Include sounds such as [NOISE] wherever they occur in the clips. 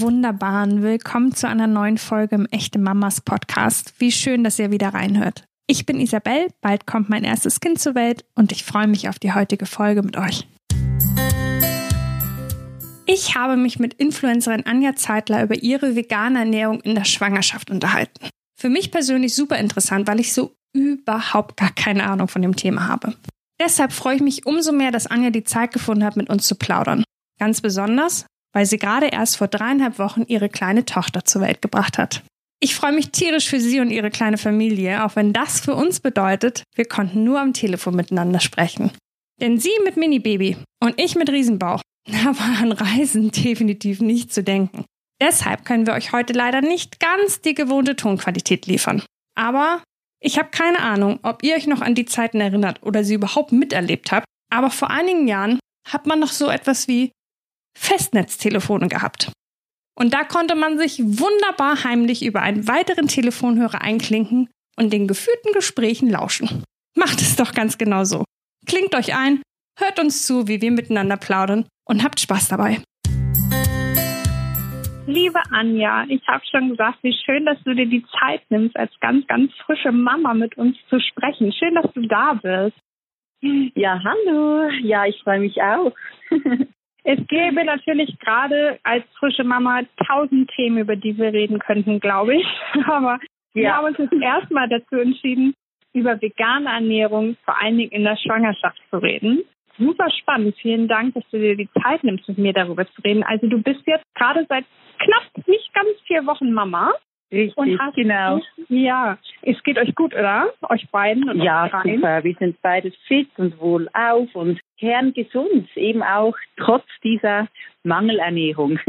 Wunderbaren, willkommen zu einer neuen Folge im Echte Mamas Podcast. Wie schön, dass ihr wieder reinhört. Ich bin Isabel, bald kommt mein erstes Kind zur Welt und ich freue mich auf die heutige Folge mit euch. Ich habe mich mit Influencerin Anja Zeitler über ihre vegane Ernährung in der Schwangerschaft unterhalten. Für mich persönlich super interessant, weil ich so überhaupt gar keine Ahnung von dem Thema habe. Deshalb freue ich mich umso mehr, dass Anja die Zeit gefunden hat, mit uns zu plaudern. Ganz besonders, weil sie gerade erst vor dreieinhalb Wochen ihre kleine Tochter zur Welt gebracht hat. Ich freue mich tierisch für sie und ihre kleine Familie, auch wenn das für uns bedeutet, wir konnten nur am Telefon miteinander sprechen. Denn sie mit Mini-Baby und ich mit Riesenbauch, [LAUGHS] da war an Reisen definitiv nicht zu denken. Deshalb können wir euch heute leider nicht ganz die gewohnte Tonqualität liefern. Aber ich habe keine Ahnung, ob ihr euch noch an die Zeiten erinnert oder sie überhaupt miterlebt habt, aber vor einigen Jahren hat man noch so etwas wie Festnetztelefone gehabt. Und da konnte man sich wunderbar heimlich über einen weiteren Telefonhörer einklinken und den geführten Gesprächen lauschen. Macht es doch ganz genau so. Klingt euch ein, hört uns zu, wie wir miteinander plaudern und habt Spaß dabei. Liebe Anja, ich habe schon gesagt, wie schön, dass du dir die Zeit nimmst, als ganz, ganz frische Mama mit uns zu sprechen. Schön, dass du da bist. Ja, hallo. Ja, ich freue mich auch. [LAUGHS] Es gäbe natürlich gerade als frische Mama tausend Themen, über die wir reden könnten, glaube ich. [LAUGHS] Aber ja. wir haben uns jetzt erstmal dazu entschieden, über vegane Ernährung vor allen Dingen in der Schwangerschaft zu reden. Super spannend. Vielen Dank, dass du dir die Zeit nimmst, mit mir darüber zu reden. Also du bist jetzt gerade seit knapp nicht ganz vier Wochen Mama. Richtig, und hast, genau. Ja, es geht euch gut, oder? Euch beiden und Ja, super. Wir sind beide fit und wohlauf und kerngesund, eben auch trotz dieser Mangelernährung. [LAUGHS]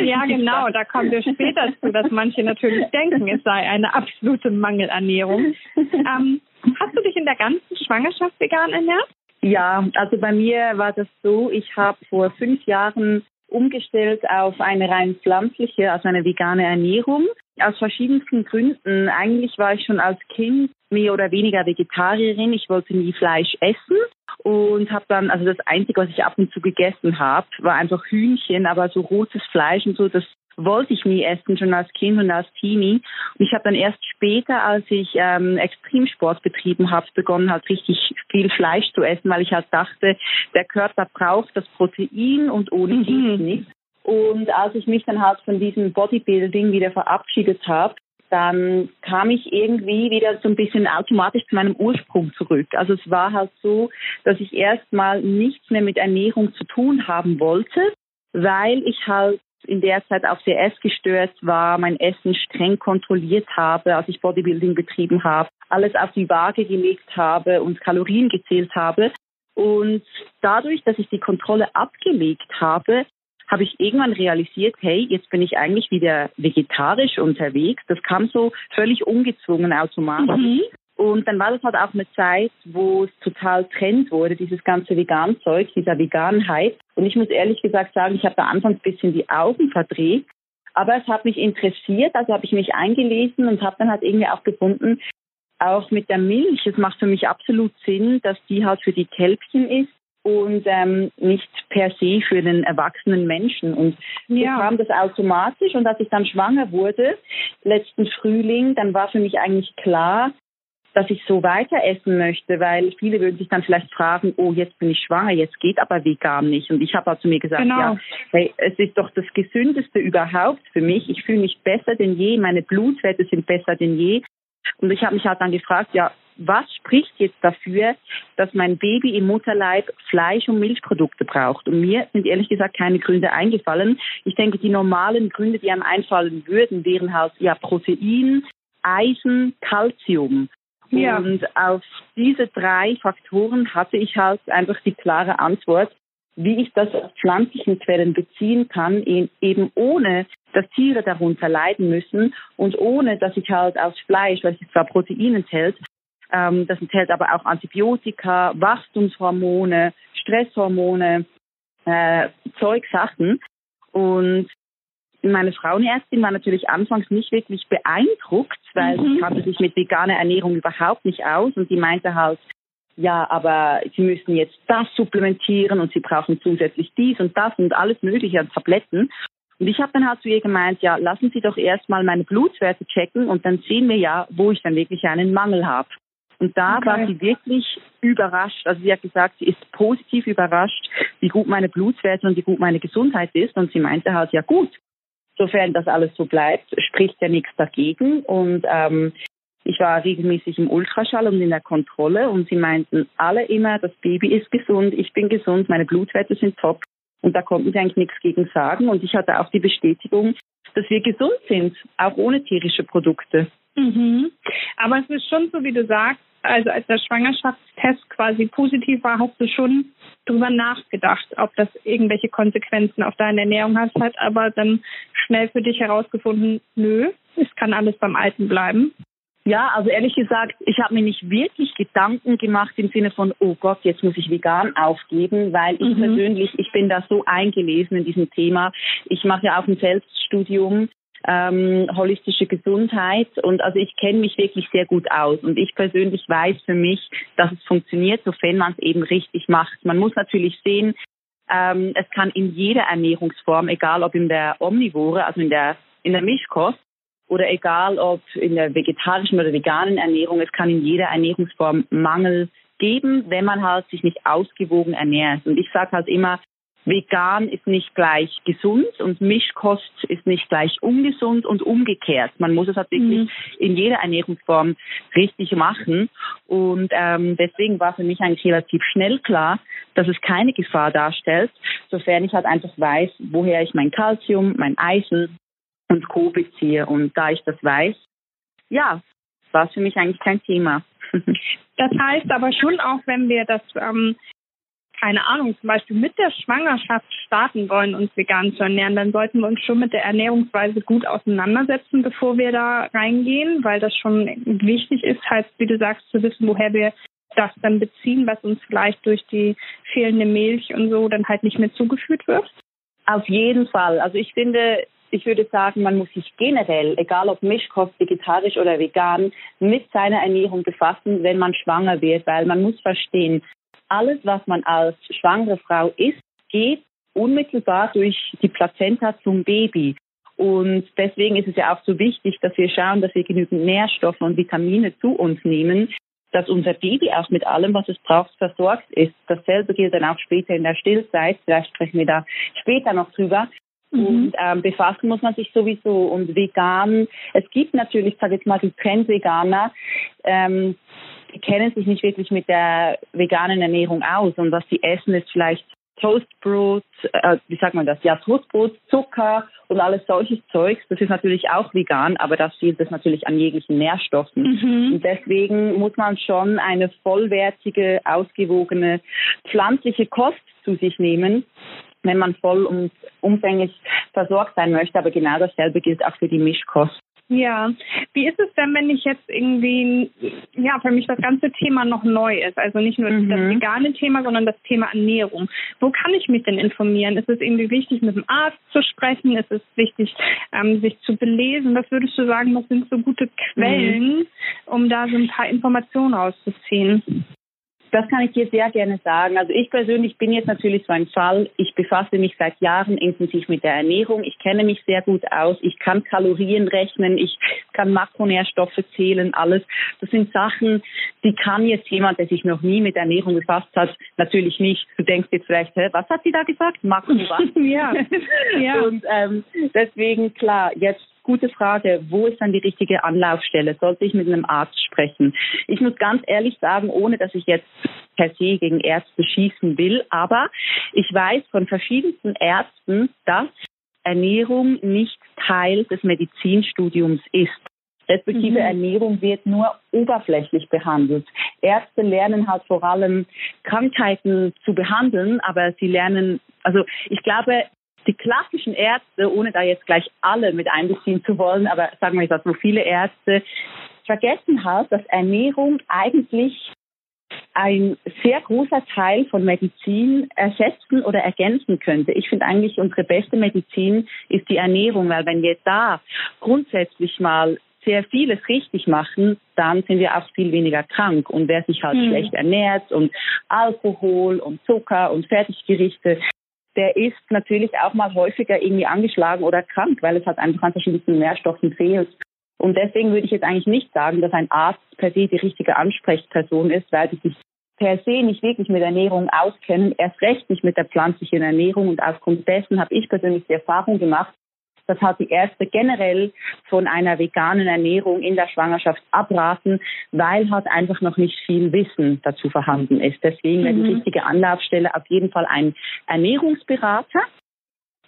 Ja, genau. Da kommen wir später zu, dass manche natürlich denken, es sei eine absolute Mangelernährung. Ähm, hast du dich in der ganzen Schwangerschaft vegan ernährt? Ja, also bei mir war das so, ich habe vor fünf Jahren umgestellt auf eine rein pflanzliche, also eine vegane Ernährung. Aus verschiedensten Gründen. Eigentlich war ich schon als Kind mehr oder weniger Vegetarierin. Ich wollte nie Fleisch essen und habe dann, also das Einzige, was ich ab und zu gegessen habe, war einfach Hühnchen, aber so rotes Fleisch und so, das wollte ich nie essen, schon als Kind und als Teenie. Und ich habe dann erst später, als ich ähm, Extremsport betrieben habe, begonnen halt richtig viel Fleisch zu essen, weil ich halt dachte, der Körper braucht das Protein und ohne mhm. geht's nicht. Und als ich mich dann halt von diesem Bodybuilding wieder verabschiedet habe, dann kam ich irgendwie wieder so ein bisschen automatisch zu meinem Ursprung zurück. Also es war halt so, dass ich erstmal nichts mehr mit Ernährung zu tun haben wollte, weil ich halt in der Zeit auf sehr essgestört war, mein Essen streng kontrolliert habe, als ich Bodybuilding betrieben habe, alles auf die Waage gelegt habe und Kalorien gezählt habe. Und dadurch, dass ich die Kontrolle abgelegt habe, habe ich irgendwann realisiert, hey, jetzt bin ich eigentlich wieder vegetarisch unterwegs. Das kam so völlig ungezwungen automatisch. Mhm. Und dann war das halt auch eine Zeit, wo es total Trend wurde, dieses ganze Vegan-Zeug, dieser Veganheit. Und ich muss ehrlich gesagt sagen, ich habe da anfangs ein bisschen die Augen verdreht. Aber es hat mich interessiert, also habe ich mich eingelesen und habe dann halt irgendwie auch gefunden, auch mit der Milch, es macht für mich absolut Sinn, dass die halt für die Kälbchen ist und ähm, nicht per se für den erwachsenen Menschen. Und ja. kam das automatisch. Und als ich dann schwanger wurde, letzten Frühling, dann war für mich eigentlich klar, dass ich so weiter essen möchte, weil viele würden sich dann vielleicht fragen, oh, jetzt bin ich schwanger, jetzt geht aber vegan nicht. Und ich habe halt zu mir gesagt, genau. ja, hey, es ist doch das Gesündeste überhaupt für mich. Ich fühle mich besser denn je, meine Blutwerte sind besser denn je. Und ich habe mich halt dann gefragt, ja, was spricht jetzt dafür, dass mein Baby im Mutterleib Fleisch- und Milchprodukte braucht? Und mir sind ehrlich gesagt keine Gründe eingefallen. Ich denke, die normalen Gründe, die einem einfallen würden, wären halt ja Protein, Eisen, Calcium. Ja. Und auf diese drei Faktoren hatte ich halt einfach die klare Antwort, wie ich das aus pflanzlichen Quellen beziehen kann, eben ohne, dass Tiere darunter leiden müssen und ohne, dass ich halt aus Fleisch, weil es zwar Protein enthält, ähm, das enthält aber auch Antibiotika, Wachstumshormone, Stresshormone, äh, Zeugsachen. Und meine Frauenärztin war natürlich anfangs nicht wirklich beeindruckt, weil mhm. sie kannte sich mit veganer Ernährung überhaupt nicht aus und die meinte halt, ja, aber sie müssen jetzt das supplementieren und sie brauchen zusätzlich dies und das und alles mögliche an Tabletten. Und ich habe dann halt zu ihr gemeint, ja, lassen Sie doch erstmal meine Blutwerte checken und dann sehen wir ja, wo ich dann wirklich einen Mangel habe. Und da okay. war sie wirklich überrascht. Also sie hat gesagt, sie ist positiv überrascht, wie gut meine Blutwerte und wie gut meine Gesundheit ist. Und sie meinte halt, ja gut, sofern das alles so bleibt, spricht ja nichts dagegen. Und ähm, ich war regelmäßig im Ultraschall und in der Kontrolle und sie meinten alle immer, das Baby ist gesund, ich bin gesund, meine Blutwerte sind top. Und da konnten sie eigentlich nichts gegen sagen. Und ich hatte auch die Bestätigung, dass wir gesund sind, auch ohne tierische Produkte. Mhm. Aber es ist schon so, wie du sagst, also als der Schwangerschaftstest quasi positiv war, hast du schon drüber nachgedacht, ob das irgendwelche Konsequenzen auf deine Ernährung hat, hat aber dann schnell für dich herausgefunden, nö, es kann alles beim Alten bleiben. Ja, also ehrlich gesagt, ich habe mir nicht wirklich Gedanken gemacht im Sinne von, oh Gott, jetzt muss ich vegan aufgeben, weil ich mhm. persönlich, ich bin da so eingelesen in diesem Thema. Ich mache ja auch ein Selbststudium ähm, holistische Gesundheit und also ich kenne mich wirklich sehr gut aus und ich persönlich weiß für mich, dass es funktioniert, sofern man es eben richtig macht. Man muss natürlich sehen, ähm, es kann in jeder Ernährungsform, egal ob in der Omnivore, also in der in der Mischkost, oder egal ob in der vegetarischen oder veganen Ernährung, es kann in jeder Ernährungsform Mangel geben, wenn man halt sich nicht ausgewogen ernährt. Und ich sage halt immer, vegan ist nicht gleich gesund und Mischkost ist nicht gleich ungesund und umgekehrt. Man muss es halt wirklich mhm. in jeder Ernährungsform richtig machen. Und ähm, deswegen war für mich eigentlich relativ schnell klar, dass es keine Gefahr darstellt, sofern ich halt einfach weiß, woher ich mein Kalzium, mein Eisen und Co. beziehe. Und da ich das weiß, ja, war es für mich eigentlich kein Thema. [LAUGHS] Das heißt aber schon auch, wenn wir das, ähm, keine Ahnung, zum Beispiel mit der Schwangerschaft starten wollen, uns vegan zu ernähren, dann sollten wir uns schon mit der Ernährungsweise gut auseinandersetzen, bevor wir da reingehen, weil das schon wichtig ist, halt, wie du sagst, zu wissen, woher wir das dann beziehen, was uns vielleicht durch die fehlende Milch und so dann halt nicht mehr zugeführt wird? Auf jeden Fall. Also ich finde, ich würde sagen, man muss sich generell, egal ob Mischkost, vegetarisch oder vegan, mit seiner Ernährung befassen, wenn man schwanger wird, weil man muss verstehen, alles, was man als schwangere Frau isst, geht unmittelbar durch die Plazenta zum Baby. Und deswegen ist es ja auch so wichtig, dass wir schauen, dass wir genügend Nährstoffe und Vitamine zu uns nehmen, dass unser Baby auch mit allem, was es braucht, versorgt ist. Dasselbe gilt dann auch später in der Stillzeit. Vielleicht sprechen wir da später noch drüber. Mhm. Und ähm, befassen muss man sich sowieso. Und vegan, es gibt natürlich, sage ich mal, die Trendveganer, ähm, kennen sich nicht wirklich mit der veganen Ernährung aus. Und was sie essen, ist vielleicht Toastbrot, äh, wie sagt man das? Ja, Toastbrot, Zucker und alles solches Zeugs. Das ist natürlich auch vegan, aber das fehlt es natürlich an jeglichen Nährstoffen. Mhm. Und deswegen muss man schon eine vollwertige, ausgewogene pflanzliche Kost zu sich nehmen, wenn man voll und umfänglich versorgt sein möchte. Aber genau dasselbe gilt auch für die Mischkost. Ja, wie ist es denn, wenn ich jetzt irgendwie, ja, für mich das ganze Thema noch neu ist? Also nicht nur mhm. das vegane Thema, sondern das Thema Ernährung. Wo kann ich mich denn informieren? Ist es irgendwie wichtig, mit dem Arzt zu sprechen? Ist es wichtig, ähm, sich zu belesen? Was würdest du sagen, was sind so gute Quellen, mhm. um da so ein paar Informationen rauszuziehen? Das kann ich dir sehr gerne sagen. Also ich persönlich bin jetzt natürlich so ein Fall. Ich befasse mich seit Jahren intensiv mit der Ernährung. Ich kenne mich sehr gut aus. Ich kann Kalorien rechnen. Ich kann Makronährstoffe zählen. Alles. Das sind Sachen, die kann jetzt jemand, der sich noch nie mit Ernährung befasst hat, natürlich nicht. Du denkst jetzt vielleicht, hä, was hat sie da gesagt? Makro was? [LAUGHS] ja. ja. [LAUGHS] Und ähm, deswegen klar, jetzt gute Frage. Wo ist dann die richtige Anlaufstelle? Sollte ich mit einem Arzt sprechen? Ich muss ganz ehrlich sagen, ohne dass ich jetzt per se gegen Ärzte schießen will, aber ich weiß von verschiedensten Ärzten, dass Ernährung nicht Teil des Medizinstudiums ist. Respektive mhm. Ernährung wird nur oberflächlich behandelt. Ärzte lernen halt vor allem Krankheiten zu behandeln, aber sie lernen, also ich glaube, die klassischen Ärzte, ohne da jetzt gleich alle mit einbeziehen zu wollen, aber sagen wir jetzt so viele Ärzte, vergessen halt, dass Ernährung eigentlich ein sehr großer Teil von Medizin ersetzen oder ergänzen könnte. Ich finde eigentlich unsere beste Medizin ist die Ernährung, weil wenn wir da grundsätzlich mal sehr vieles richtig machen, dann sind wir auch viel weniger krank. Und wer sich halt hm. schlecht ernährt und Alkohol und Zucker und Fertiggerichte, der ist natürlich auch mal häufiger irgendwie angeschlagen oder krank, weil es halt einfach an verschiedensten Nährstoffen fehlt. Und deswegen würde ich jetzt eigentlich nicht sagen, dass ein Arzt per se die richtige Ansprechperson ist, weil sie sich per se nicht wirklich mit Ernährung auskennen, erst recht nicht mit der pflanzlichen Ernährung. Und aufgrund dessen habe ich persönlich die Erfahrung gemacht, dass halt die Ärzte generell von einer veganen Ernährung in der Schwangerschaft abraten, weil halt einfach noch nicht viel Wissen dazu vorhanden ist. Deswegen wäre die mhm. richtige Anlaufstelle auf jeden Fall ein Ernährungsberater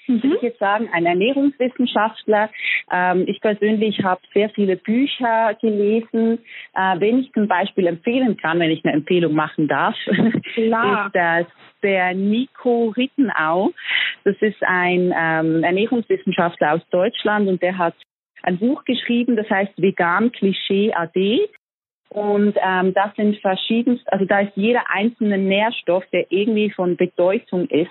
mhm. würde ich jetzt sagen, ein Ernährungswissenschaftler. Ähm, ich persönlich habe sehr viele Bücher gelesen. Äh, wenn ich zum Beispiel empfehlen kann, wenn ich eine Empfehlung machen darf, [LAUGHS] Klar. ist das der Nico Rittenau. Das ist ein ähm, Ernährungswissenschaftler aus Deutschland und der hat ein Buch geschrieben, das heißt Vegan Klischee AD. Und ähm, das sind verschiedenst, also da ist jeder einzelne Nährstoff, der irgendwie von Bedeutung ist,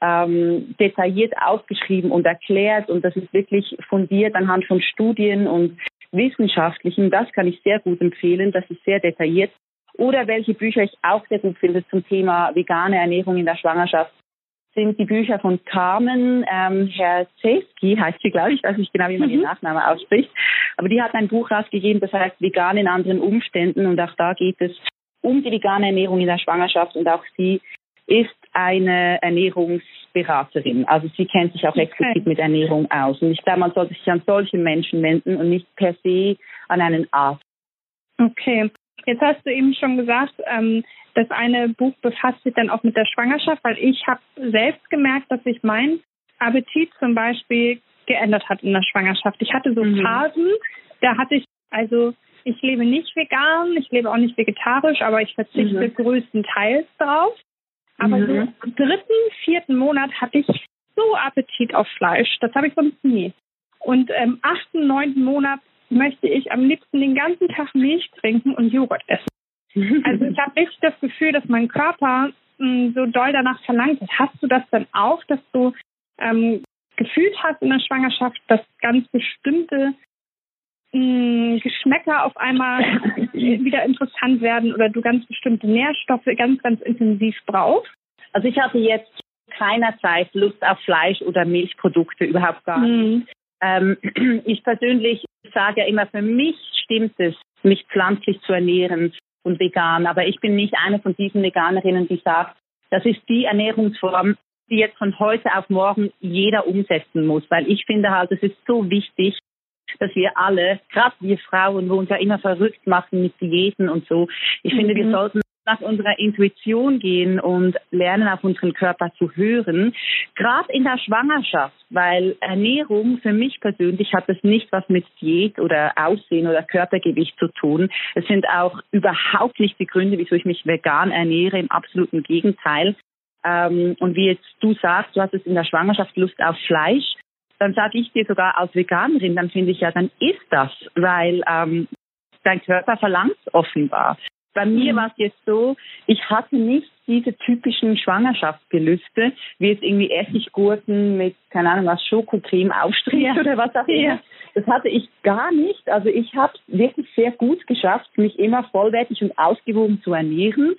ähm, detailliert aufgeschrieben und erklärt und das ist wirklich fundiert anhand von Studien und wissenschaftlichen. Das kann ich sehr gut empfehlen. Das ist sehr detailliert. Oder welche Bücher ich auch sehr gut finde zum Thema vegane Ernährung in der Schwangerschaft sind die Bücher von Carmen ähm, Herzeski, heißt sie, glaube ich, weiß nicht genau, wie man mhm. den Nachnamen ausspricht. Aber die hat ein Buch rausgegeben, das heißt Vegan in anderen Umständen und auch da geht es um die vegane Ernährung in der Schwangerschaft und auch sie ist eine Ernährungsberaterin. Also sie kennt sich auch explizit okay. mit Ernährung aus. Und ich glaube, man sollte sich an solche Menschen wenden und nicht per se an einen Arzt. Okay. Jetzt hast du eben schon gesagt, ähm, das eine Buch befasst sich dann auch mit der Schwangerschaft, weil ich habe selbst gemerkt, dass sich mein Appetit zum Beispiel geändert hat in der Schwangerschaft. Ich hatte so mhm. Phasen, da hatte ich, also ich lebe nicht vegan, ich lebe auch nicht vegetarisch, aber ich verzichte mhm. größtenteils drauf. Aber mhm. so im dritten, vierten Monat hatte ich so Appetit auf Fleisch. Das habe ich sonst nie. Und im achten, neunten Monat möchte ich am liebsten den ganzen Tag Milch trinken und Joghurt essen. [LAUGHS] Also ich habe echt das Gefühl, dass mein Körper mh, hm, so doll danach verlangt hat. Hast du das dann auch, dass du ähm, gefühlt hast in der Schwangerschaft, dass ganz bestimmte mh, Geschmäcker auf einmal [LAUGHS] wieder interessant werden oder du ganz bestimmte Nährstoffe ganz, ganz intensiv brauchst? Also ich hatte jetzt keinerzeit Lust auf Fleisch oder Milchprodukte, überhaupt gar nicht. Mhm. Ähm, [CLEARS THROAT] ich persönlich sage ja immer, für mich stimmt es, mich pflanzlich zu ernähren und vegan. Aber ich bin nicht eine von diesen Veganerinnen, die sagt, das ist die Ernährungsform, die jetzt von heute auf morgen jeder umsetzen muss. Weil ich finde halt, es ist so wichtig, dass wir alle, gerade wir Frauen, wo uns ja immer verrückt machen mit Diäten und so, ich mhm. finde, wir mhm. sollten nach unserer Intuition gehen und lernen, auf unseren Körper zu hören, gerade in der Schwangerschaft, weil Ernährung für mich persönlich hat es nicht was mit Diät oder Aussehen oder Körpergewicht zu tun. Es sind auch überhaupt nicht die Gründe, wieso ich mich vegan ernähre, im absoluten Gegenteil. Ähm, und wie jetzt du sagst, du hast es in der Schwangerschaft Lust auf Fleisch dann sage ich dir sogar als Veganerin, dann finde ich ja, dann ist das, weil ähm, dein Körper verlangt offenbar. Bei mir mhm. war es jetzt so, ich hatte nicht diese typischen Schwangerschaftsgelüste, wie jetzt irgendwie Essiggurken mit, keine Ahnung was, Schokocreme Aufstrich ja. oder was auch immer. Das hatte ich gar nicht. Also ich habe wirklich sehr gut geschafft, mich immer vollwertig und ausgewogen zu ernähren.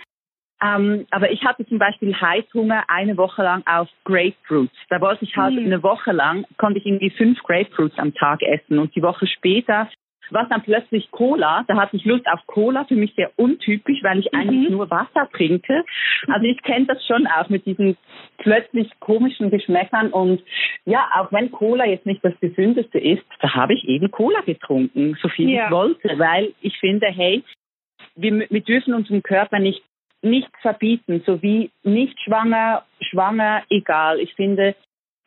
Ähm, aber ich hatte zum Beispiel Heißhunger eine Woche lang auf Grapefruits. Da wollte ich halt mhm. eine Woche lang, konnte ich irgendwie fünf Grapefruits am Tag essen. Und die Woche später war dann plötzlich Cola. Da hatte ich Lust auf Cola, für mich sehr untypisch, weil ich mhm. eigentlich nur Wasser trinke. Also ich kenne das schon auch mit diesen plötzlich komischen Geschmäckern. Und ja, auch wenn Cola jetzt nicht das gesündeste ist, da habe ich eben Cola getrunken, so viel ja. ich wollte, weil ich finde, hey, wir, wir dürfen unserem Körper nicht nicht verbieten, so wie nicht schwanger, schwanger, egal. Ich finde,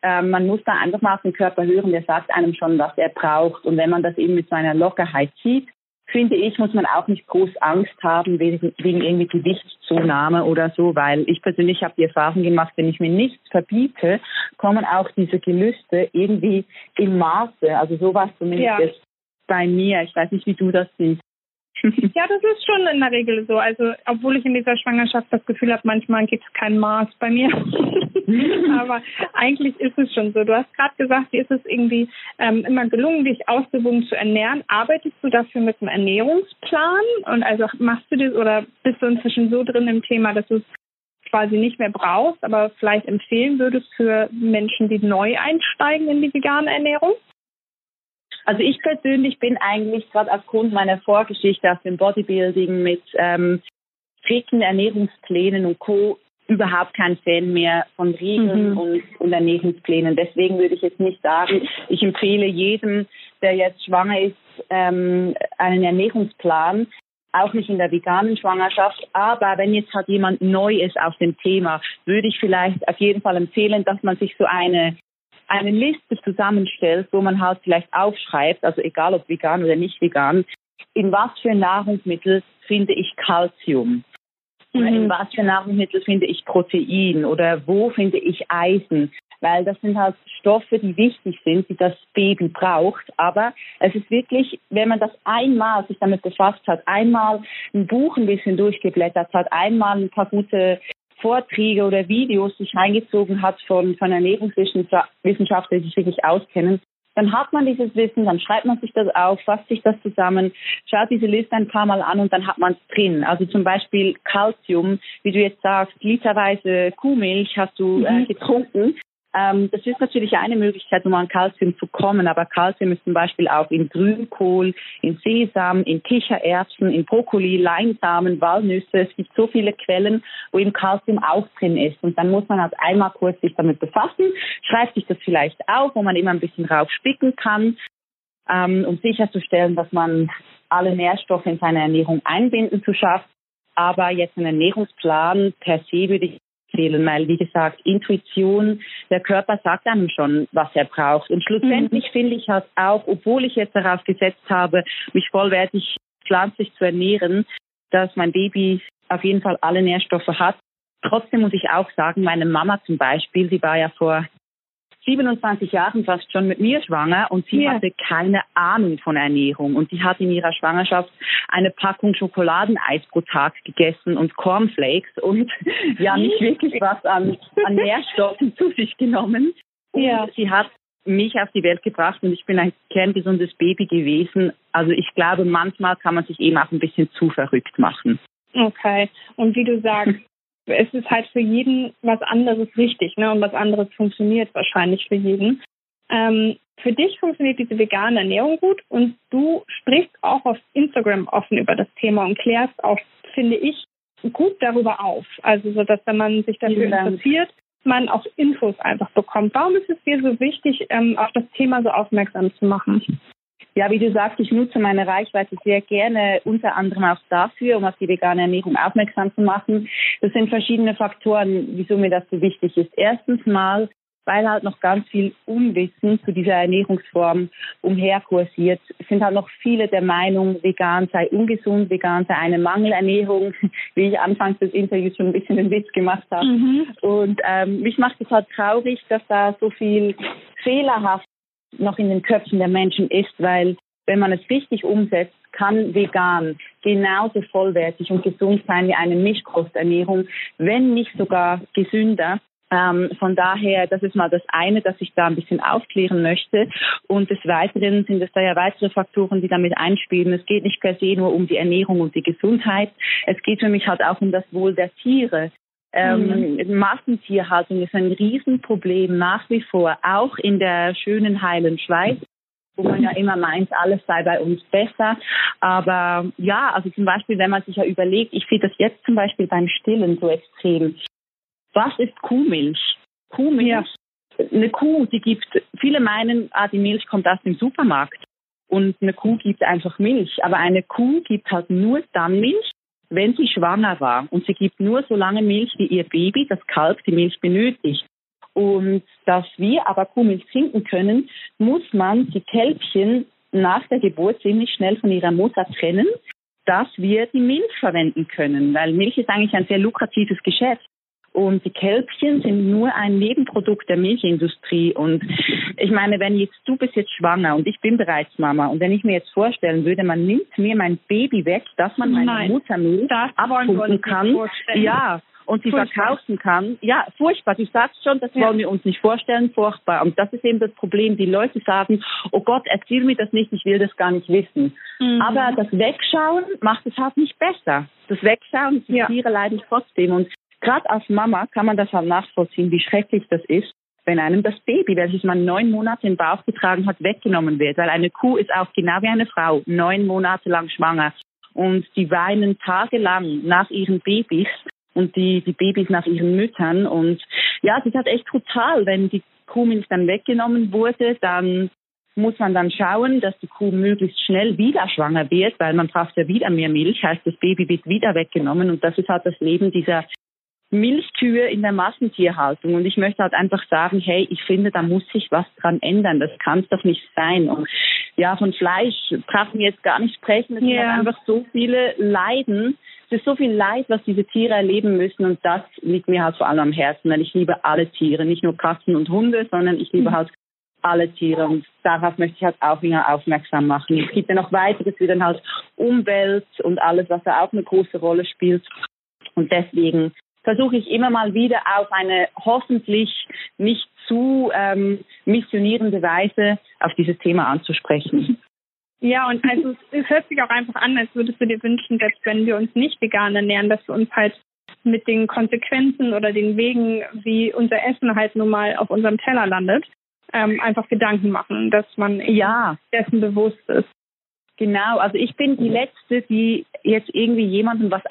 äh, man muss da einfach mal auf den Körper hören, der sagt einem schon, was er braucht. Und wenn man das eben mit so einer Lockerheit sieht, finde ich, muss man auch nicht groß Angst haben wegen, wegen irgendwie Gewichtszunahme oder so, weil ich persönlich habe die Erfahrung gemacht, wenn ich mir nichts verbiete, kommen auch diese Gelüste irgendwie im Maße. Also so war es zumindest ja. bei mir. Ich weiß nicht, wie du das siehst. [LAUGHS] Ja, das ist schon in der Regel so. Also, obwohl ich in dieser Schwangerschaft das Gefühl habe, manchmal gibt es kein Maß bei mir. [LAUGHS] Aber eigentlich ist es schon so. Du hast gerade gesagt, dir ist es irgendwie ähm, immer gelungen, dich ausgewogen zu ernähren. Arbeitest du dafür mit einem Ernährungsplan? Und also machst du das oder bist du inzwischen so drin im Thema, dass du es quasi nicht mehr brauchst, aber vielleicht empfehlen würdest für Menschen, die neu einsteigen in die vegane Ernährung? Also ich persönlich bin eigentlich gerade aufgrund meiner Vorgeschichte aus dem Bodybuilding mit ähm, strikten Ernährungsplänen und Co. überhaupt kein Fan mehr von Regeln mhm. und, und Ernährungsplänen. Deswegen würde ich jetzt nicht sagen, ich empfehle jedem, der jetzt schwanger ist, ähm, einen Ernährungsplan auch nicht in der veganen Schwangerschaft. Aber wenn jetzt halt jemand neu ist auf dem Thema, würde ich vielleicht auf jeden Fall empfehlen, dass man sich so eine eine Liste zusammenstellt, wo man halt vielleicht aufschreibt, also egal ob vegan oder nicht vegan, in was für Nahrungsmittel finde ich Kalzium? Mhm. In was für Nahrungsmittel finde ich Protein? Oder wo finde ich Eisen? weil das sind halt Stoffe, die wichtig sind, die das Baby braucht. Aber es ist wirklich, wenn man das einmal sich damit befasst hat, einmal ein Buch ein bisschen durchgeblättert hat, einmal ein paar gute Vorträge oder Videos sich reingezogen hat von, von Ernährungswissenschaftlern, die sich wirklich auskennen, dann hat man dieses Wissen, dann schreibt man sich das auf, fasst sich das zusammen, schaut diese Liste ein paar Mal an und dann hat man es drin. Also zum Beispiel Calcium, wie du jetzt sagst, literweise Kuhmilch hast du äh, mhm. getrunken. Ähm, das ist natürlich eine Möglichkeit, um an Kalzium zu kommen, aber Kalzium ist zum Beispiel auch in Grünkohl, in Sesam, in Kichererbsen, in Brokkoli, Leinsamen, Walnüsse. Es gibt so viele Quellen, wo eben Kalzium auch drin ist. Und dann muss man halt einmal kurz sich damit befassen, schreibt sich das vielleicht auf, wo man immer ein bisschen raufspicken kann, ähm, um sicherzustellen, dass man alle Nährstoffe in seine Ernährung einbinden zu schaffen. Aber jetzt einen Ernährungsplan per se würde ich empfehlen, weil, wie gesagt, Intuition, der Körper sagt einem schon, was er braucht. Und schlussendlich mhm. finde ich halt auch, obwohl ich jetzt darauf gesetzt habe, mich vollwertig pflanzlich zu ernähren, dass mein Baby auf jeden Fall alle Nährstoffe hat. Trotzdem muss ich auch sagen, meine Mama zum Beispiel, die war ja vor 27 Jahren fast schon mit mir schwanger und sie ja. hatte keine Ahnung von Ernährung. Und sie hat in ihrer Schwangerschaft eine Packung Schokoladeneis pro Tag gegessen und Cornflakes und [LAUGHS] ja nicht wirklich was an, an Nährstoffen zu sich genommen. Und ja. sie hat mich auf die Welt gebracht und ich bin ein kerngesundes Baby gewesen. Also ich glaube, manchmal kann man sich eben auch ein bisschen zu verrückt machen. Okay. Und wie du sagst, es ist halt für jeden was anderes wichtig, ne? Und was anderes funktioniert wahrscheinlich für jeden. Ähm, für dich funktioniert diese vegane Ernährung gut und du sprichst auch auf Instagram offen über das Thema und klärst auch, finde ich, gut darüber auf. Also so, dass wenn man sich dafür interessiert, man auch Infos einfach bekommt. Warum ist es dir so wichtig, ähm, auf das Thema so aufmerksam zu machen? Ja, wie du sagst, ich nutze meine Reichweite sehr gerne, unter anderem auch dafür, um auf die vegane Ernährung aufmerksam zu machen. Das sind verschiedene Faktoren, wieso mir das so wichtig ist. Erstens mal, weil halt noch ganz viel Unwissen zu dieser Ernährungsform umherkursiert, sind halt noch viele der Meinung, vegan sei ungesund, vegan sei eine Mangelernährung, [LAUGHS] wie ich anfangs des Interviews schon ein bisschen den Witz gemacht habe. Mhm. Und ähm, mich macht es halt traurig, dass da so viel fehlerhaft noch in den Köpfen der Menschen ist, weil wenn man es richtig umsetzt, kann vegan genauso vollwertig und gesund sein wie eine Mischkosternährung, wenn nicht sogar gesünder. Ähm, von daher, das ist mal das eine, dass ich da ein bisschen aufklären möchte. Und des Weiteren sind es da ja weitere Faktoren, die damit einspielen. Es geht nicht per se nur um die Ernährung und die Gesundheit. Es geht für mich halt auch um das Wohl der Tiere. Ähm, mhm. Massentierhaltung ist ein Riesenproblem nach wie vor, auch in der schönen, heilen Schweiz wo man ja immer meint, alles sei bei uns besser. Aber ja, also zum Beispiel, wenn man sich ja überlegt, ich sehe das jetzt zum Beispiel beim Stillen so extrem. Was ist Kuhmilch? Kuhmilch, ja. eine Kuh, die gibt, viele meinen, ah, die Milch kommt aus dem Supermarkt. Und eine Kuh gibt einfach Milch. Aber eine Kuh gibt halt nur dann Milch, wenn sie schwanger war. Und sie gibt nur so lange Milch, wie ihr Baby, das Kalb, die Milch benötigt. Und dass wir aber Kuhmilch trinken können, muss man die Kälbchen nach der Geburt ziemlich schnell von ihrer Mutter trennen, dass wir die Milch verwenden können. Weil Milch ist eigentlich ein sehr lukratives Geschäft. Und die Kälbchen sind nur ein Nebenprodukt der Milchindustrie. Und ich meine, wenn jetzt du bist jetzt schwanger und ich bin bereits Mama und wenn ich mir jetzt vorstellen würde, man nimmt mir mein Baby weg, dass man meine Nein, Muttermilch abpumpen kann. Ja, und sie furchtbar. verkaufen kann. Ja, furchtbar. Du sagst schon, das ja. wollen wir uns nicht vorstellen, furchtbar. Und das ist eben das Problem. Die Leute sagen, oh Gott, erzähl mir das nicht, ich will das gar nicht wissen. Mhm. Aber das Wegschauen macht es halt nicht besser. Das Wegschauen, die ja. Tiere leiden trotzdem. Und gerade als Mama kann man das halt nachvollziehen, wie schrecklich das ist, wenn einem das Baby, welches man neun Monate im Bauch getragen hat, weggenommen wird. Weil eine Kuh ist auch genau wie eine Frau neun Monate lang schwanger. Und die weinen tagelang nach ihren Babys und die, die Babys nach ihren Müttern. Und ja, es ist halt echt brutal, wenn die Kuhmilch dann weggenommen wurde, dann muss man dann schauen, dass die Kuh möglichst schnell wieder schwanger wird, weil man braucht ja wieder mehr Milch, heißt das Baby wird wieder weggenommen und das ist halt das Leben dieser Milchkühe in der Massentierhaltung. Und ich möchte halt einfach sagen, hey, ich finde, da muss sich was dran ändern. Das kann es doch nicht sein. Und ja, von Fleisch brauchen wir jetzt gar nicht sprechen. Es yeah. sind einfach so viele Leiden. Es ist so viel Leid, was diese Tiere erleben müssen. Und das liegt mir halt vor allem am Herzen, weil ich liebe alle Tiere. Nicht nur Katzen und Hunde, sondern ich liebe mhm. halt alle Tiere und darauf möchte ich halt auch wieder aufmerksam machen. Es gibt ja noch weiteres, wie dann halt Umwelt und alles, was da auch eine große Rolle spielt. Und deswegen versuche ich immer mal wieder auf eine hoffentlich nicht zu ähm, missionierende Weise auf dieses Thema anzusprechen. Ja, und also es hört sich auch einfach an, als würdest du dir wünschen, dass wenn wir uns nicht vegan ernähren, dass wir uns halt mit den Konsequenzen oder den Wegen, wie unser Essen halt nun mal auf unserem Teller landet, ähm, einfach Gedanken machen, dass man ja. dessen bewusst ist. Genau, also ich bin die Letzte, die jetzt irgendwie jemandem was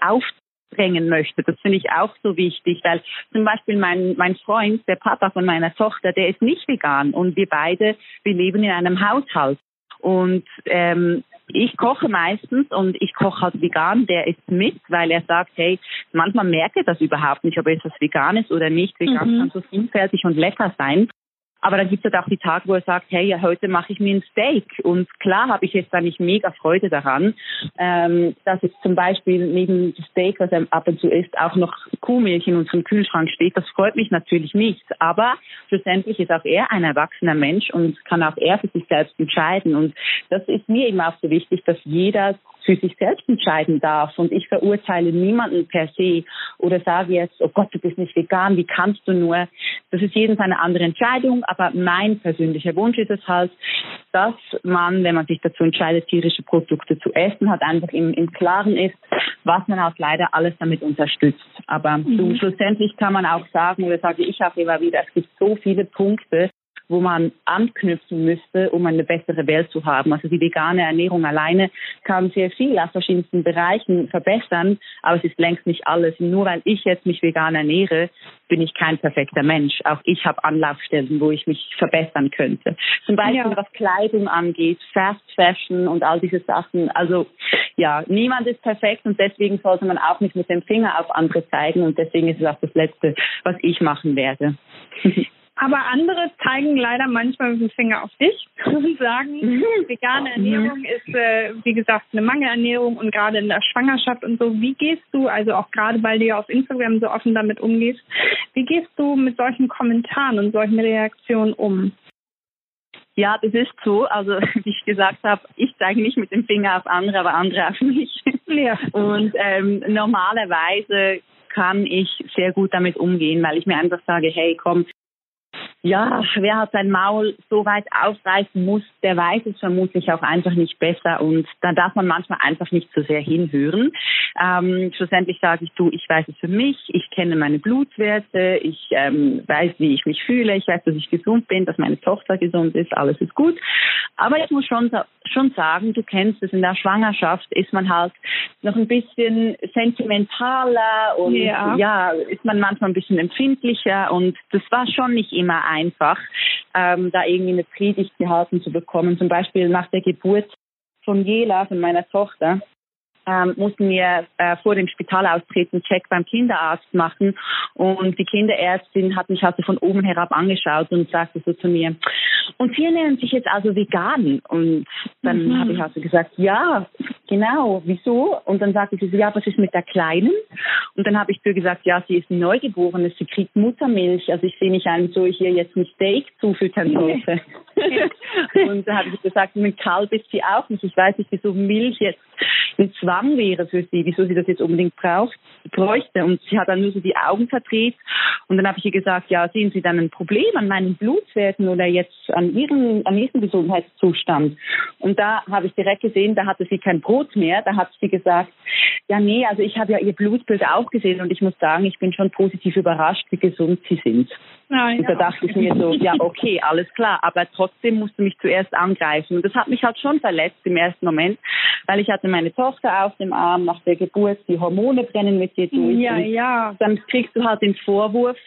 aufdrängen möchte. Das finde ich auch so wichtig, weil zum Beispiel mein, mein Freund, der Papa von meiner Tochter, der ist nicht vegan und wir beide, wir leben in einem Haushalt. Und ähm, ich koche meistens und ich koche halt vegan, der isst mit, weil er sagt, hey, manchmal merke ich das überhaupt nicht, ob etwas vegan ist oder nicht. Vegan mhm. kann so vielfältig und lecker sein. Aber dann gibt es halt auch die Tage, wo er sagt, hey, ja, heute mache ich mir ein Steak. Und klar habe ich jetzt da nicht mega Freude daran, ähm, dass jetzt zum Beispiel neben Steak, was er ab und zu isst, auch noch Kuhmilch in unserem Kühlschrank steht. Das freut mich natürlich nicht. Aber schlussendlich ist auch er ein erwachsener Mensch und kann auch er für sich selbst entscheiden. Und das ist mir eben auch so wichtig, dass jeder für sich selbst entscheiden darf. Und ich verurteile niemanden per se oder sage jetzt, oh Gott, du bist nicht vegan, wie kannst du nur? Das ist jedem seine andere Entscheidung, aber mein persönlicher Wunsch ist es halt, dass man, wenn man sich dazu entscheidet, tierische Produkte zu essen, halt einfach im, im Klaren ist, was man auch leider alles damit unterstützt. Aber mhm. schlussendlich kann man auch sagen, oder sage ich auch immer wieder, es gibt so viele Punkte, wo man anknüpfen müsste, um eine bessere Welt zu haben. Also die vegane Ernährung alleine kann sehr viel aus verschiedensten Bereichen verbessern, aber es ist längst nicht alles. Nur weil ich jetzt mich vegan ernähre, bin ich kein perfekter Mensch. Auch ich habe Anlaufstellen, wo ich mich verbessern könnte. Zum Beispiel ja. was Kleidung angeht, Fast Fashion und all diese Sachen. Also ja, niemand ist perfekt und deswegen sollte man auch nicht mit dem Finger auf andere zeigen und deswegen ist es auch das Letzte, was ich machen werde. [LAUGHS] Aber andere zeigen leider manchmal mit dem Finger auf dich und sagen, mhm. vegane Ernährung ist, äh, wie gesagt, eine Mangelernährung und gerade in der Schwangerschaft und so. Wie gehst du, also auch gerade weil du ja auf Instagram so offen damit umgehst, wie gehst du mit solchen Kommentaren und solchen Reaktionen um? Ja, das ist so. Also [LAUGHS] wie ich gesagt habe, ich zeige nicht mit dem Finger auf andere, aber andere auf mich. Ja. Und ähm, normalerweise kann ich sehr gut damit umgehen, weil ich mir einfach sage, hey, komm, ja, wer hat sein Maul so weit aufreißen muss, der weiß es vermutlich auch einfach nicht besser und da darf man manchmal einfach nicht so sehr hinhören. Ähm, schlussendlich sage ich, du, ich weiß es für mich, ich kenne meine Blutwerte, ich ähm, weiß, wie ich mich fühle, ich weiß, dass ich gesund bin, dass meine Tochter gesund ist, alles ist gut. Aber ich muss schon, schon sagen, du kennst es, in der Schwangerschaft ist man halt noch ein bisschen sentimentaler und ja, ja ist man manchmal ein bisschen empfindlicher und das war schon nicht immer einfach, ähm, da irgendwie eine Predigt gehalten zu bekommen. Zum Beispiel nach der Geburt von Jela, von meiner Tochter, ähm, mussten wir äh, vor dem Spitalaustreten Check beim Kinderarzt machen. Und die Kinderärztin hat mich also von oben herab angeschaut und sagte so zu mir, und Sie ernähren sich jetzt also vegan? Und dann mhm. habe ich also gesagt, ja, genau, wieso? Und dann sagte sie so, ja, was ist mit der Kleinen? Und dann habe ich zu ihr gesagt, ja, sie ist Neugeborene, sie kriegt Muttermilch. Also ich sehe nicht ein, so ich ihr jetzt ein Steak zufüttern sollte. [LAUGHS] und da habe ich gesagt, mit Kalb ist sie auch nicht. Ich weiß nicht, wieso Milch jetzt ein Zwang wäre für sie, wieso sie das jetzt unbedingt braucht, bräuchte. Und sie hat dann nur so die Augen verdreht. Und dann habe ich ihr gesagt, ja, sehen Sie dann ein Problem an meinen Blutwerten oder jetzt an Ihrem, an Ihrem Gesundheitszustand? Und da habe ich direkt gesehen, da hatte sie kein Brot mehr. Da hat sie gesagt, ja, nee, also ich habe ja Ihr Blutbild auch gesehen und ich muss sagen, ich bin schon positiv überrascht, wie gesund Sie sind. Ja. Und da dachte ich mir so, ja, okay, alles klar, aber trotzdem musste mich zuerst angreifen. Und das hat mich halt schon verletzt im ersten Moment, weil ich hatte meine Tochter auf dem Arm nach der Geburt, die Hormone brennen mit dir durch. Ja, ja. Dann kriegst du halt den Vorwurf,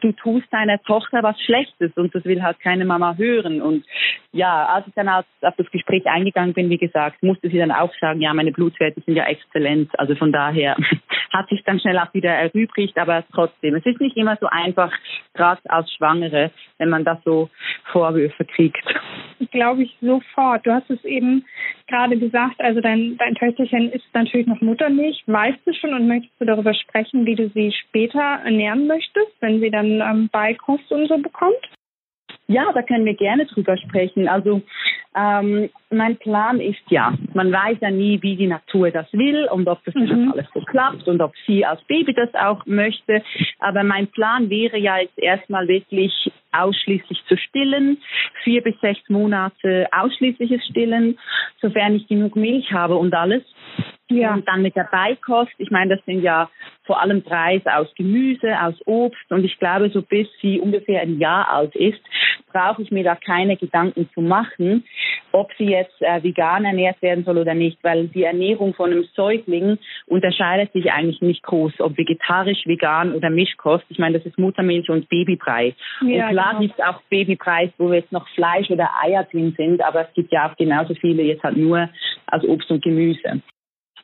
du tust deiner Tochter was Schlechtes und das will halt keine Mama hören. Und ja, als ich dann auf, das Gespräch eingegangen bin, wie gesagt, musste sie dann auch sagen, ja, meine Blutwerte sind ja exzellent. Also von daher [LAUGHS] hat sich dann schnell auch wieder erübrigt, aber trotzdem, es ist nicht immer so einfach, gerade als Schwangere, wenn man da so Vorwürfe kriegt. Glaube ich sofort. Du hast es eben gerade gesagt, also dein, dein Töchterchen ist natürlich noch Muttermilch. Weißt du schon und möchtest du darüber sprechen, wie du sie später ernähren möchtest, wenn sie dann ähm, Beikost und so bekommt? Ja, da können wir gerne drüber sprechen. Also ähm, mein Plan ist ja, man weiß ja nie, wie die Natur das will und ob das mhm. alles so klappt und ob sie als Baby das auch möchte. Aber mein Plan wäre ja jetzt erstmal wirklich ausschließlich zu stillen, vier bis sechs Monate ausschließliches Stillen, sofern ich genug Milch habe und alles. Ja. Und dann mit der Beikost. Ich meine, das sind ja vor allem Preis aus Gemüse, aus Obst. Und ich glaube, so bis sie ungefähr ein Jahr alt ist, brauche ich mir da keine Gedanken zu machen, ob sie jetzt äh, vegan ernährt werden soll oder nicht, weil die Ernährung von einem Säugling unterscheidet sich eigentlich nicht groß, ob vegetarisch, vegan oder Mischkost. Ich meine, das ist Muttermilch und Babybrei. Ja, und klar genau. gibt es auch Babypreis, wo jetzt noch Fleisch oder Eier drin sind, aber es gibt ja auch genauso viele jetzt halt nur aus Obst und Gemüse.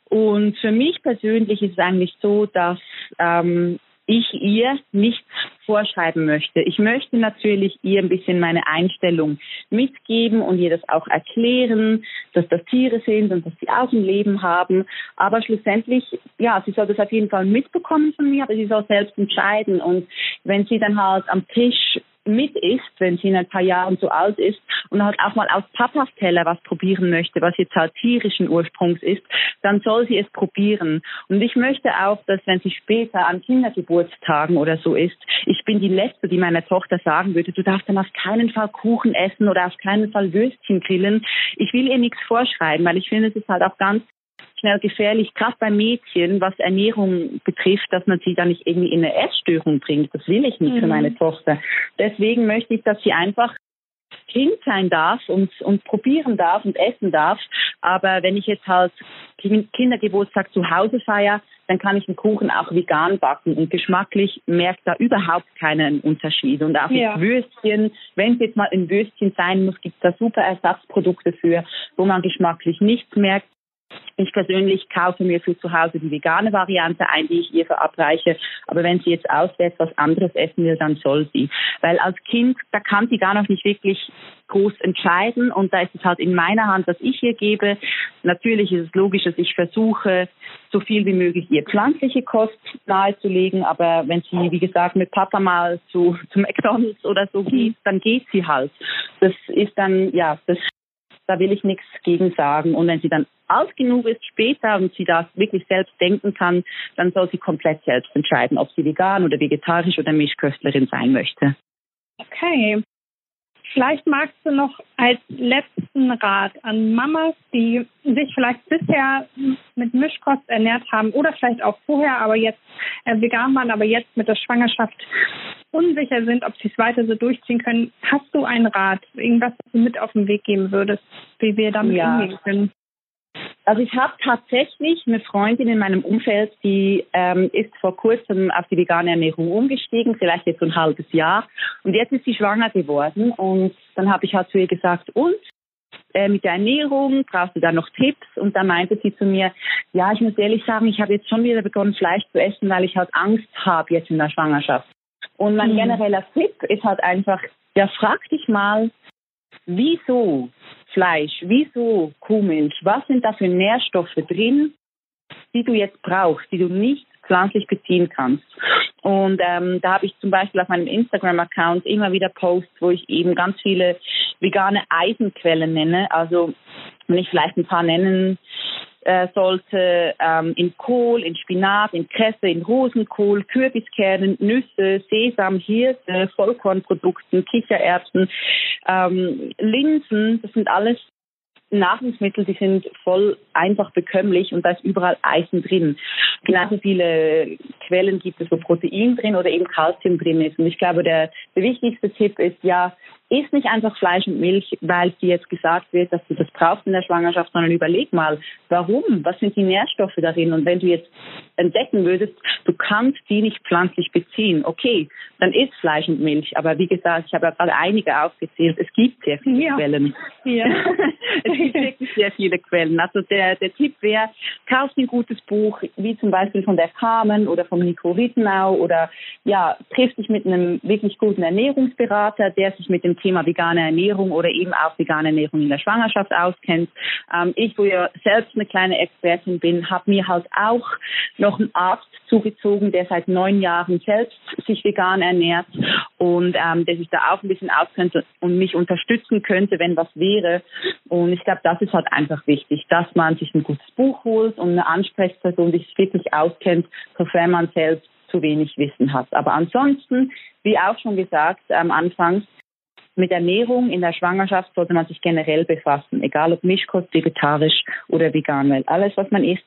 Und für mich persönlich ist es eigentlich so, dass ähm, ich ihr nichts vorschreiben möchte. Ich möchte natürlich ihr ein bisschen meine Einstellung mitgeben und ihr das auch erklären, dass das Tiere sind und dass sie auch ein Leben haben. Aber schlussendlich, ja, sie soll das auf jeden Fall mitbekommen von mir, aber sie soll selbst entscheiden. Und wenn sie dann halt am Tisch mit isst, wenn sie in ein paar Jahren so alt ist und halt auch mal aus Papas Teller was probieren möchte, was jetzt halt tierischen Ursprungs ist, dann soll sie es probieren. Und ich möchte auch, dass wenn sie später an Kindergeburtstagen oder so ist, ich bin die Letzte, die meiner Tochter sagen würde, du darfst dann auf keinen Fall Kuchen essen oder auf keinen Fall Würstchen grillen. Ich will ihr nichts vorschreiben, weil ich finde, es ist halt auch ganz schnell gefährlich, gerade bei Mädchen, was Ernährung betrifft, dass man sie da nicht irgendwie in eine Essstörung bringt. Das will ich nicht mhm. für meine Tochter. Deswegen möchte ich, dass sie einfach Kind sein darf und, und probieren darf und essen darf. Aber wenn ich jetzt halt Kindergeburtstag zu Hause feiere, dann kann ich einen Kuchen auch vegan backen und geschmacklich merkt da überhaupt keinen Unterschied. Und auch ja. Würstchen, wenn es jetzt mal ein Würstchen sein muss, gibt es da super Ersatzprodukte für, wo man geschmacklich nichts merkt. Ich persönlich kaufe mir für zu Hause die vegane Variante ein, die ich ihr verabreiche. Aber wenn sie jetzt auswärts was anderes essen will, dann soll sie. Weil als Kind, da kann sie gar noch nicht wirklich groß entscheiden und da ist es halt in meiner Hand, was ich ihr gebe. Natürlich ist es logisch, dass ich versuche, so viel wie möglich ihr pflanzliche Kost nahezulegen, aber wenn sie, wie gesagt, mit Papa mal zu, [LAUGHS] zu McDonalds oder so geht, dann geht sie halt. Das ist dann, ja, das da will ich nichts gegen sagen. Und wenn sie dann alt genug ist später und sie das wirklich selbst denken kann, dann soll sie komplett selbst entscheiden, ob sie vegan oder vegetarisch oder Mischköstlerin sein möchte. Okay. Vielleicht magst du noch als letzten Rat an Mamas, die sich vielleicht bisher mit Mischkost ernährt haben oder vielleicht auch vorher, aber jetzt äh, vegan waren, aber jetzt mit der Schwangerschaft unsicher sind, ob sie es weiter so durchziehen können. Hast du einen Rat, irgendwas, was du mit auf den Weg geben würdest, wie wir damit ja. umgehen können? Also ich habe tatsächlich eine Freundin in meinem Umfeld, die ähm, ist vor kurzem auf die vegane Ernährung umgestiegen, vielleicht jetzt so ein halbes Jahr. Und jetzt ist sie schwanger geworden. Und dann habe ich halt zu ihr gesagt, und äh, mit der Ernährung, brauchst du da noch Tipps? Und dann meinte sie zu mir, ja, ich muss ehrlich sagen, ich habe jetzt schon wieder begonnen, Fleisch zu essen, weil ich halt Angst habe jetzt in der Schwangerschaft. Und mein mhm. genereller Tipp ist halt einfach, ja, frag dich mal, wieso Fleisch, wieso Kuhmilch, was sind da für Nährstoffe drin, die du jetzt brauchst, die du nicht pflanzlich beziehen kannst. Und ähm, da habe ich zum Beispiel auf meinem Instagram-Account immer wieder Posts, wo ich eben ganz viele vegane Eisenquellen nenne. Also wenn ich vielleicht ein paar nennen äh, sollte ähm, in Kohl, in Spinat, in Kresse, in Rosenkohl, Kürbiskernen, Nüsse, Sesam, Hirse, Vollkornprodukten, Kichererbsen, ähm, Linsen, das sind alles Nahrungsmittel, die sind voll einfach bekömmlich und da ist überall Eisen drin. Genauso viele Quellen gibt es, wo Protein drin oder eben Kalzium drin ist. Und ich glaube, der, der wichtigste Tipp ist ja, isst nicht einfach Fleisch und Milch, weil dir jetzt gesagt wird, dass du das brauchst in der Schwangerschaft, sondern überleg mal, warum? Was sind die Nährstoffe darin? Und wenn du jetzt entdecken würdest, du kannst die nicht pflanzlich beziehen, okay, dann isst Fleisch und Milch. Aber wie gesagt, ich habe ja gerade einige aufgezählt. Es gibt sehr viele ja. Quellen. Ja. [LAUGHS] es gibt wirklich sehr viele Quellen. Also der, der Tipp wäre, kauf ein gutes Buch, wie zum Beispiel von der Carmen oder vom Nico Rittenau oder ja, triff dich mit einem wirklich guten Ernährungsberater, der sich mit dem Thema vegane Ernährung oder eben auch vegane Ernährung in der Schwangerschaft auskennt. Ähm, ich, wo ja selbst eine kleine Expertin bin, habe mir halt auch noch einen Arzt zugezogen, der seit neun Jahren selbst sich vegan ernährt und ähm, der sich da auch ein bisschen auskennt und mich unterstützen könnte, wenn was wäre. Und ich glaube, das ist halt einfach wichtig, dass man sich ein gutes Buch holt und eine Ansprechperson, die sich wirklich auskennt, sofern man selbst zu wenig Wissen hat. Aber ansonsten, wie auch schon gesagt am Anfang, mit Ernährung in der Schwangerschaft sollte man sich generell befassen, egal ob Mischkost, vegetarisch oder vegan, weil alles, was man isst,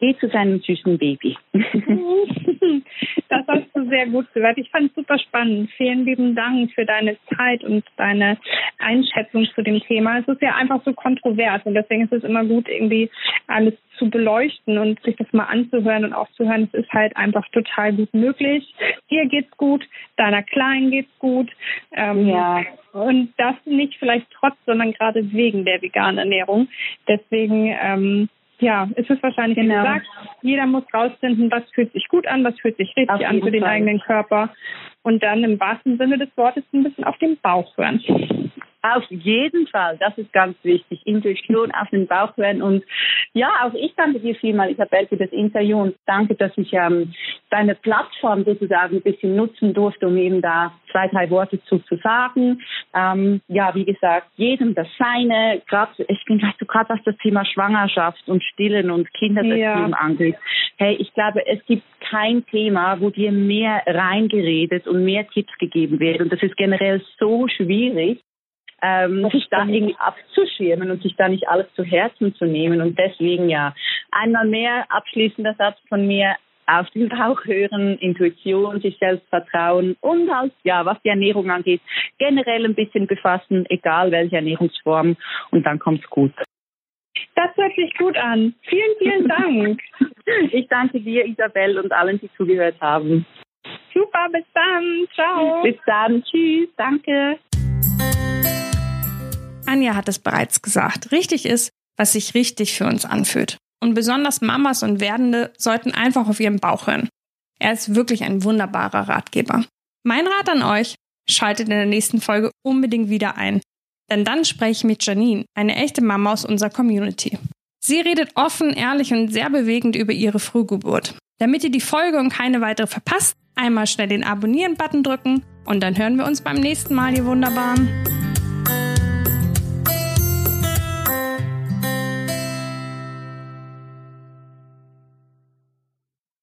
geht zu seinem süßen Baby. [LAUGHS] Das hast du sehr gut gesagt. Ich fand es super spannend. Vielen lieben Dank für deine Zeit und deine Einschätzung zu dem Thema. Es ist ja einfach so kontrovers und deswegen ist es immer gut, irgendwie alles zu beleuchten und sich das mal anzuhören und auch zu hören. Es ist halt einfach total gut möglich. Dir geht's gut, deiner Kleinen geht's gut. Ähm, ja. Und das nicht vielleicht trotz, sondern gerade wegen der veganen Ernährung. Deswegen ähm, ja, es ist wahrscheinlich genau. gesagt, jeder muss rausfinden, was fühlt sich gut an, was fühlt sich richtig auf an für den Fall. eigenen Körper und dann im wahrsten Sinne des Wortes ein bisschen auf den Bauch hören. Auf jeden Fall, das ist ganz wichtig. Intuition auf den Bauch hören. Und ja, auch ich danke dir vielmal, Isabel, für das Interview und danke, dass ich ähm, deine Plattform sozusagen ein bisschen nutzen durfte, um eben da zwei, drei Worte zu, zu sagen. Ähm, ja, wie gesagt, jedem das Seine. Gerade, ich bin gleich so gerade was das Thema Schwangerschaft und Stillen und Kindererziehung ja. angeht. Hey, ich glaube, es gibt kein Thema, wo dir mehr reingeredet und mehr Tipps gegeben wird. Und das ist generell so schwierig ähm, sich da irgendwie abzuschirmen und sich da nicht alles zu Herzen zu nehmen. Und deswegen ja, einmal mehr abschließender Satz von mir, auf den Bauch hören, Intuition, sich selbst vertrauen und halt, ja, was die Ernährung angeht, generell ein bisschen befassen, egal welche Ernährungsform und dann kommt's gut. Das hört sich gut an. Vielen, vielen Dank. [LAUGHS] ich danke dir, Isabel, und allen, die zugehört haben. Super, bis dann. Ciao. Bis dann. Tschüss. Danke. Anja hat es bereits gesagt. Richtig ist, was sich richtig für uns anfühlt. Und besonders Mamas und Werdende sollten einfach auf ihren Bauch hören. Er ist wirklich ein wunderbarer Ratgeber. Mein Rat an euch, schaltet in der nächsten Folge unbedingt wieder ein. Denn dann spreche ich mit Janine, eine echte Mama aus unserer Community. Sie redet offen, ehrlich und sehr bewegend über ihre Frühgeburt. Damit ihr die Folge und keine weitere verpasst, einmal schnell den Abonnieren-Button drücken und dann hören wir uns beim nächsten Mal, ihr Wunderbaren.